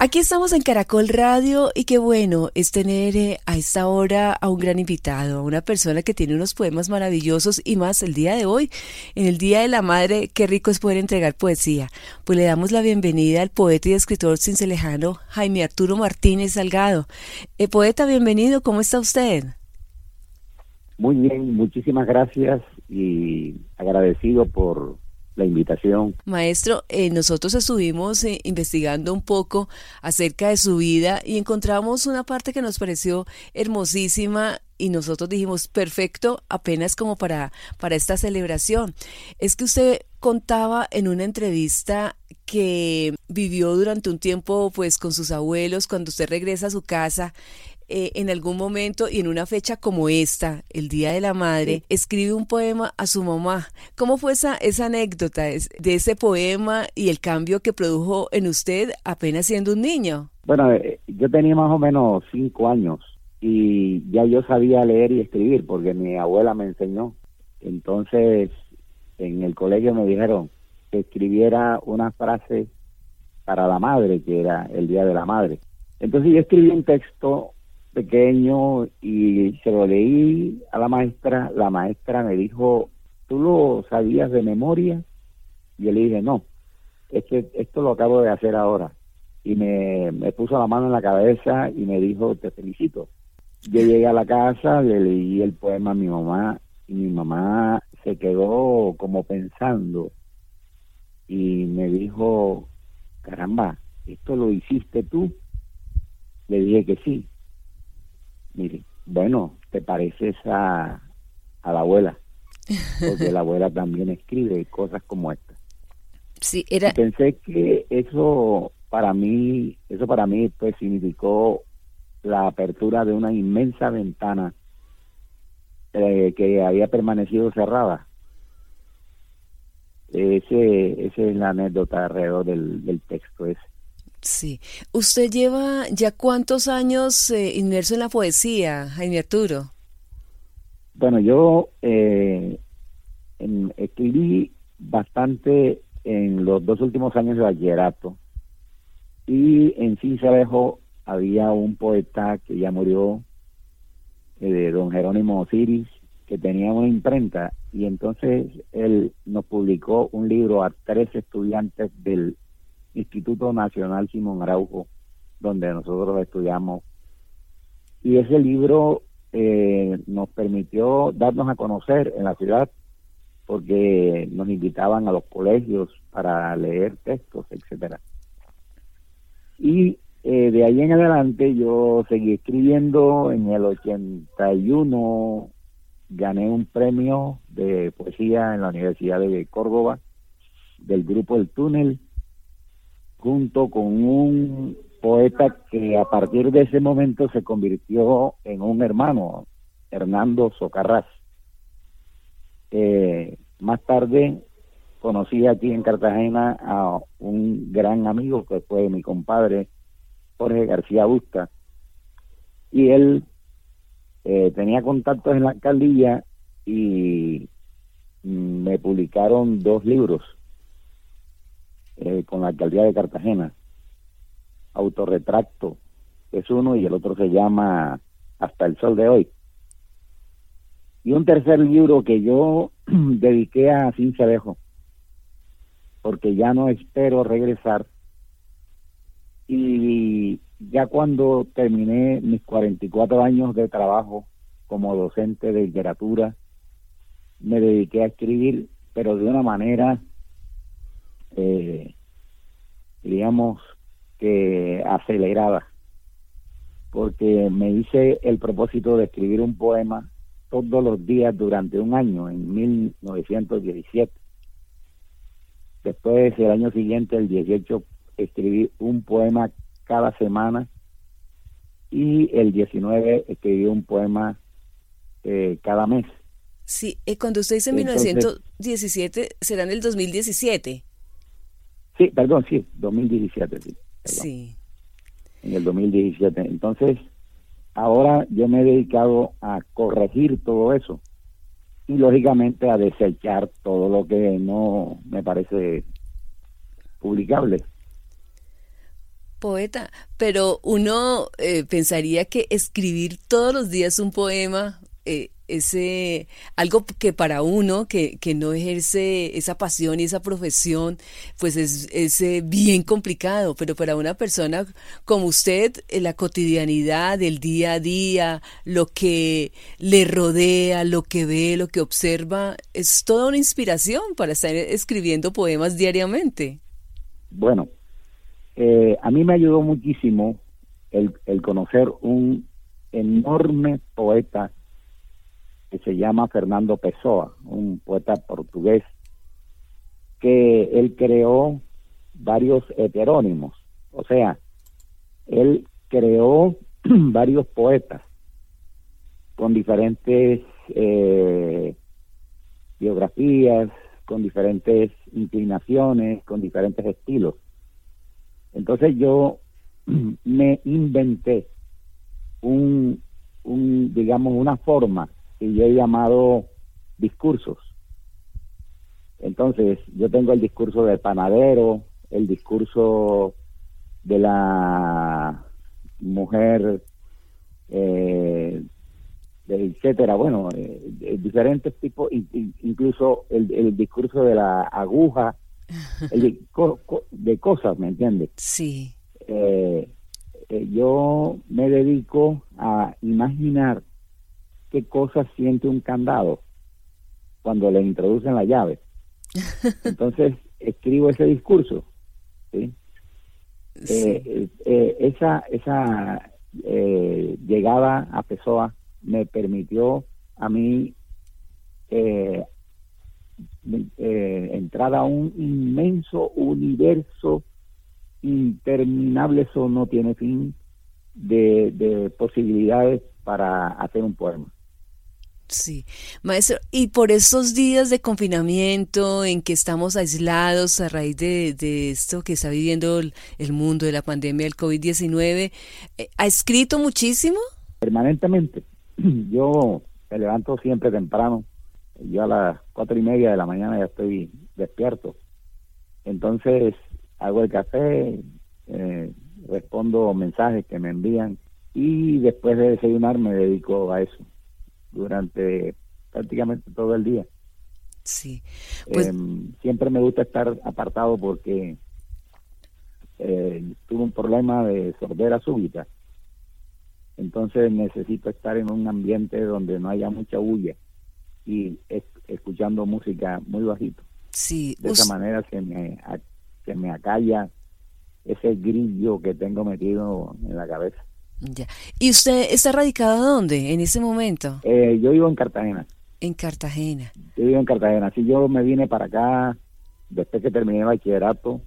Aquí estamos en Caracol Radio y qué bueno es tener eh, a esta hora a un gran invitado, a una persona que tiene unos poemas maravillosos y más el día de hoy, en el Día de la Madre, qué rico es poder entregar poesía. Pues le damos la bienvenida al poeta y escritor cincelejano Jaime Arturo Martínez Salgado. Eh, poeta, bienvenido, ¿cómo está usted? Muy bien, muchísimas gracias y agradecido por la invitación. Maestro, eh, nosotros estuvimos eh, investigando un poco acerca de su vida y encontramos una parte que nos pareció hermosísima y nosotros dijimos, perfecto, apenas como para, para esta celebración. Es que usted contaba en una entrevista que vivió durante un tiempo pues con sus abuelos, cuando usted regresa a su casa, eh, en algún momento y en una fecha como esta, el Día de la Madre, escribe un poema a su mamá. ¿Cómo fue esa, esa anécdota de ese poema y el cambio que produjo en usted apenas siendo un niño? Bueno, eh, yo tenía más o menos cinco años y ya yo sabía leer y escribir porque mi abuela me enseñó. Entonces, en el colegio me dijeron que escribiera una frase para la madre, que era el Día de la Madre. Entonces yo escribí un texto pequeño y se lo leí a la maestra. La maestra me dijo, ¿tú lo sabías de memoria? Y yo le dije, no, esto lo acabo de hacer ahora. Y me, me puso la mano en la cabeza y me dijo, te felicito. Yo llegué a la casa, le leí el poema a mi mamá y mi mamá se quedó como pensando y me dijo, caramba, ¿esto lo hiciste tú? Le dije que sí. Mire, bueno, te pareces a, a la abuela, porque la abuela también escribe cosas como esta. Sí, era... pensé que eso para mí, eso para mí pues significó la apertura de una inmensa ventana eh, que había permanecido cerrada. Ese, esa es la anécdota alrededor del, del texto ese. Sí. ¿Usted lleva ya cuántos años eh, inmerso en la poesía, Jaime Arturo? Bueno, yo eh, escribí bastante en los dos últimos años de bachillerato y en Cincelejo había un poeta que ya murió, eh, de don Jerónimo Osiris, que tenía una imprenta y entonces él nos publicó un libro a tres estudiantes del Instituto Nacional Simón Araujo, donde nosotros estudiamos. Y ese libro eh, nos permitió darnos a conocer en la ciudad, porque nos invitaban a los colegios para leer textos, etcétera. Y eh, de ahí en adelante yo seguí escribiendo. En el 81 gané un premio de poesía en la Universidad de Córdoba del grupo El Túnel junto con un poeta que a partir de ese momento se convirtió en un hermano, Hernando Socarrás. Eh, más tarde conocí aquí en Cartagena a un gran amigo que fue mi compadre, Jorge García Busta, y él eh, tenía contactos en la alcaldía y me publicaron dos libros eh, con la alcaldía de Cartagena. Autorretracto es uno y el otro se llama Hasta el sol de hoy. Y un tercer libro que yo dediqué a Cincelejo, porque ya no espero regresar. Y ya cuando terminé mis 44 años de trabajo como docente de literatura, me dediqué a escribir, pero de una manera eh, digamos que acelerada, porque me hice el propósito de escribir un poema todos los días durante un año, en 1917. Después, el año siguiente, el 18, escribí un poema cada semana y el 19 escribí un poema eh, cada mes. Sí, eh, cuando usted dice 1917, será en el 2017. Sí, perdón, sí, 2017, sí. Sí. En el 2017. Entonces, ahora yo me he dedicado a corregir todo eso y lógicamente a desechar todo lo que no me parece publicable. Poeta, pero uno eh, pensaría que escribir todos los días un poema eh, ese algo que para uno que, que, no ejerce esa pasión y esa profesión, pues es, es eh, bien complicado, pero para una persona como usted, eh, la cotidianidad, el día a día, lo que le rodea, lo que ve, lo que observa, es toda una inspiración para estar escribiendo poemas diariamente. Bueno, eh, a mí me ayudó muchísimo el, el conocer un enorme poeta que se llama Fernando Pessoa, un poeta portugués, que él creó varios heterónimos, o sea, él creó varios poetas con diferentes eh, biografías, con diferentes inclinaciones, con diferentes estilos. Entonces yo me inventé un, un digamos, una forma y yo he llamado discursos. Entonces, yo tengo el discurso del panadero, el discurso de la mujer, eh, etcétera, bueno, eh, diferentes tipos, incluso el, discurso de la aguja, el de, cosas, ¿me entiendes? Sí. Eh, yo me dedico a imaginar qué cosas siente un candado cuando le introducen la llave. Entonces, escribo ese discurso. ¿sí? Eh, eh, esa esa eh, llegada a Pessoa me permitió a mí entrar a un inmenso universo interminable, eso no tiene fin, de, de posibilidades para hacer un poema. Sí, maestro, y por estos días de confinamiento en que estamos aislados a raíz de, esto que está viviendo el, mundo de la pandemia del COVID-19, eh, ¿ha escrito muchísimo? Permanentemente. Yo me levanto siempre temprano. Yo a las cuatro y media de la mañana ya estoy despierto. Entonces hago el café, eh, respondo mensajes que me envían y después de desayunar me dedico a eso durante prácticamente todo el día. Sí. Pues... Em, siempre me gusta estar apartado porque eh, tuve un problema de sordera súbita. Entonces necesito estar en un ambiente donde no haya mucha bulla y escuchando música muy bajito. Sí. De esa manera se me, se me acalla ese grillo que tengo metido en la cabeza. Ya. ¿Y usted está radicado dónde en ese momento? Eh, yo vivo en Cartagena. En Cartagena. Yo vivo en Cartagena. Si yo me vine para acá después que terminé el bachillerato.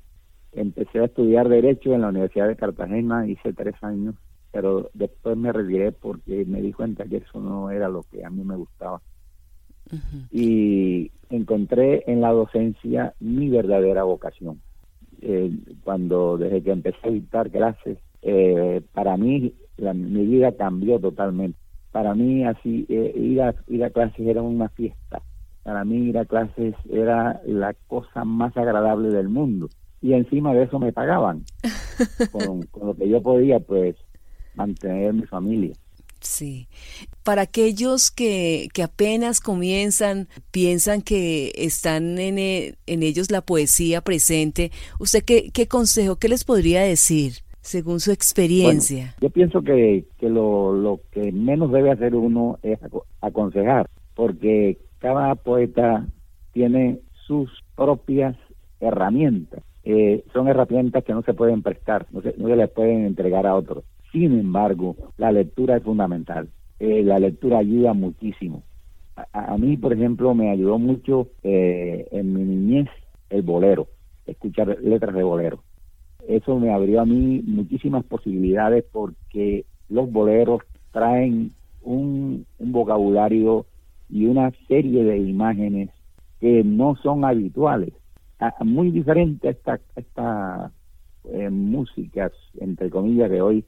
Empecé a estudiar Derecho en la Universidad de Cartagena, hice tres años, pero después me retiré porque me di cuenta que eso no era lo que a mí me gustaba. Y encontré en la docencia mi verdadera vocación. Eh, cuando desde que empecé a dictar clases, eh, para mí mi vida cambió totalmente. Para mí así eh, ir a ir a clases era una fiesta. Para mí ir a clases era la cosa más agradable del mundo. Y encima de eso me pagaban. con, lo que yo podía, pues, mantener mi familia. Sí. Para aquellos que, que apenas comienzan, piensan que están en, e, en ellos la poesía presente, ¿usted qué, qué consejo, qué les podría decir? Según su experiencia? yo pienso que, que lo, lo, que menos debe hacer uno es aconsejar, porque cada poeta tiene sus propias herramientas. Eh, son herramientas que no se pueden prestar, no se, no se les pueden entregar a otros. Sin embargo, la lectura es fundamental. Eh, la lectura ayuda muchísimo. A, a, mí, por ejemplo, me ayudó mucho eh, en mi niñez el bolero, escuchar letras de bolero eso me abrió a mí muchísimas posibilidades porque los boleros traen un, vocabulario y una serie de imágenes que no son habituales, muy diferente a esta, esta eh, músicas, entre comillas, de hoy,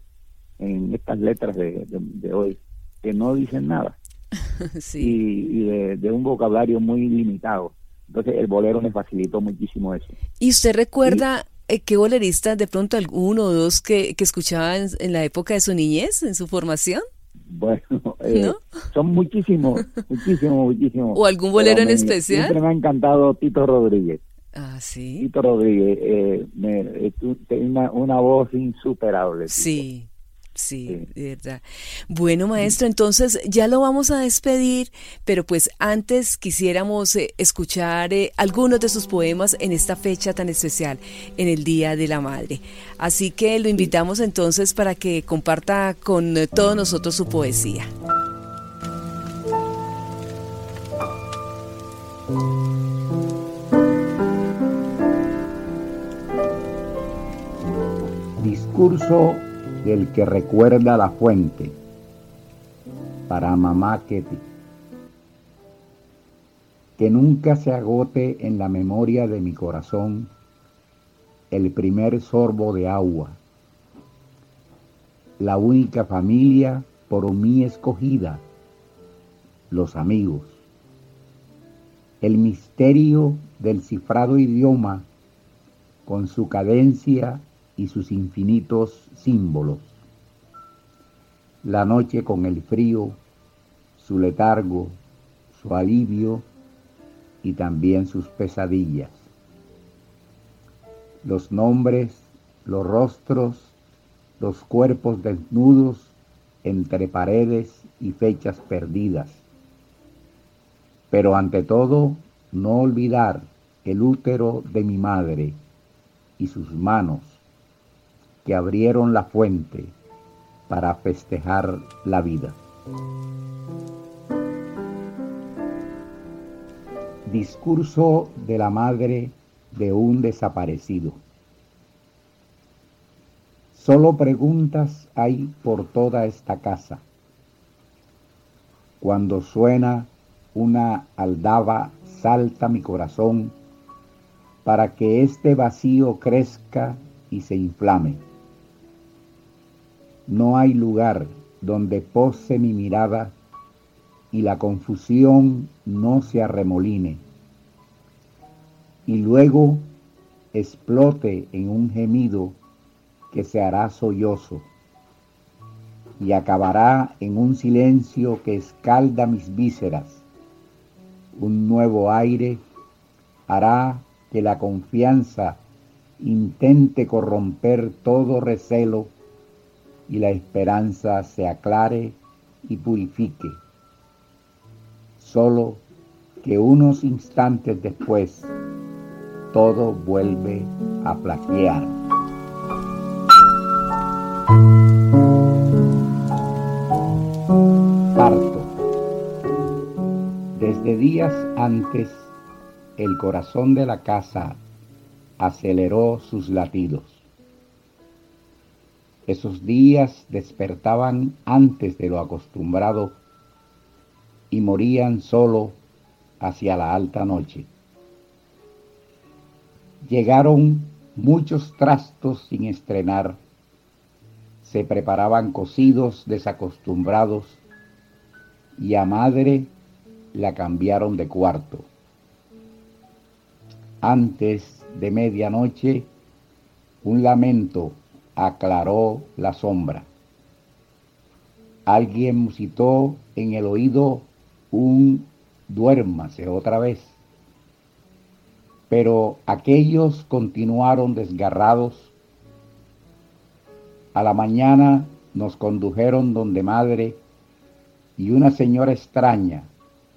en estas letras de, hoy, que no dicen nada. y, de, un vocabulario muy limitado. Entonces el bolero me facilitó muchísimo eso. ¿Y usted recuerda qué bolerista, de pronto alguno o dos que, que escuchaban en la época de su niñez, en su formación? Bueno, eh, son muchísimos, muchísimos, muchísimos. ¿O algún bolero en especial? Siempre me ha encantado Tito Rodríguez. Ah, sí. Tito Rodríguez, eh, me, tiene una, una, voz insuperable. Sí. Sí, de verdad. Bueno, maestro, entonces ya lo vamos a despedir, pero pues antes quisiéramos eh, escuchar eh, algunos de sus poemas en esta fecha tan especial, en el Día de la Madre. Así que lo invitamos entonces para que comparta con eh, todos nosotros su poesía. Discurso del que recuerda la fuente. Para mamá Ketty. Que nunca se agote en la memoria de mi corazón el primer sorbo de agua. La única familia por mí escogida, los amigos. El misterio del cifrado idioma con su cadencia y sus infinitos símbolos. La noche con el frío, su letargo, su alivio y también sus pesadillas. Los nombres, los rostros, los cuerpos desnudos entre paredes y fechas perdidas. Pero ante todo, no olvidar el útero de mi madre y sus manos que abrieron la fuente para festejar la vida. Discurso de la madre de un desaparecido. Solo preguntas hay por toda esta casa. Cuando suena una aldaba, salta mi corazón para que este vacío crezca y se inflame no hay lugar donde pose mi mirada y la confusión no se arremoline. Y luego explote en un gemido que se hará sollozo y acabará en un silencio que escalda mis vísceras. Un nuevo aire hará que la confianza intente corromper todo recelo y la esperanza se aclare y purifique. Solo que unos instantes después todo vuelve a plaquear. Parto. Desde días antes, el corazón de la casa aceleró sus latidos esos días despertaban antes de lo acostumbrado y morían solo hacia la alta noche. Llegaron muchos trastos sin estrenar, se preparaban cocidos desacostumbrados y a madre la cambiaron de cuarto. Antes de medianoche, un lamento aclaró la sombra. Alguien musitó en el oído un duérmase otra vez. Pero aquellos continuaron desgarrados. A la mañana nos condujeron donde madre y una señora extraña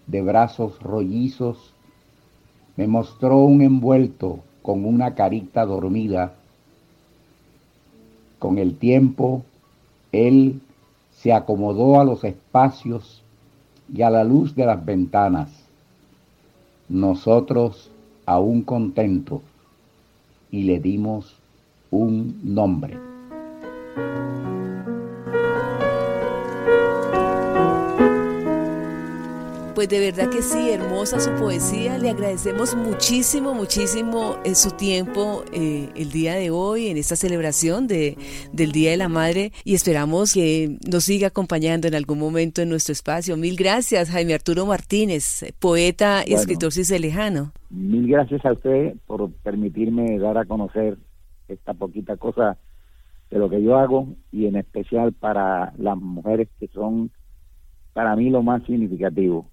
de brazos rollizos me mostró un envuelto con una carita dormida con el tiempo, él se acomodó a los espacios y a la luz de las ventanas. Nosotros, aún contentos, y le dimos un nombre. Pues de verdad que sí, hermosa su poesía. Le agradecemos muchísimo, muchísimo eh, su tiempo eh, el día de hoy en esta celebración de, del Día de la Madre y esperamos que nos siga acompañando en algún momento en nuestro espacio. Mil gracias, Jaime Arturo Martínez, poeta y escritor ciselejano. Mil gracias a usted por permitirme dar a conocer esta poquita cosa de lo que yo hago y en especial para las mujeres que son para mí lo más significativo,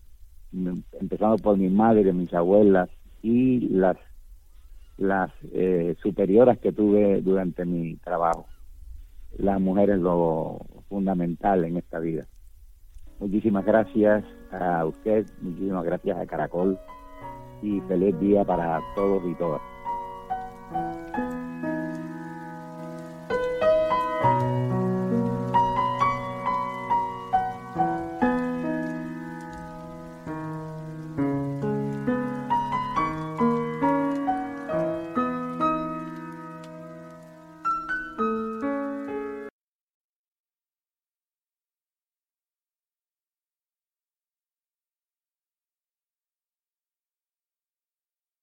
empezando por mi madre, mis abuelas y las las eh, superioras que tuve durante mi trabajo. La mujer es lo fundamental en esta vida. Muchísimas gracias a usted, muchísimas gracias a Caracol y feliz día para todos y todas.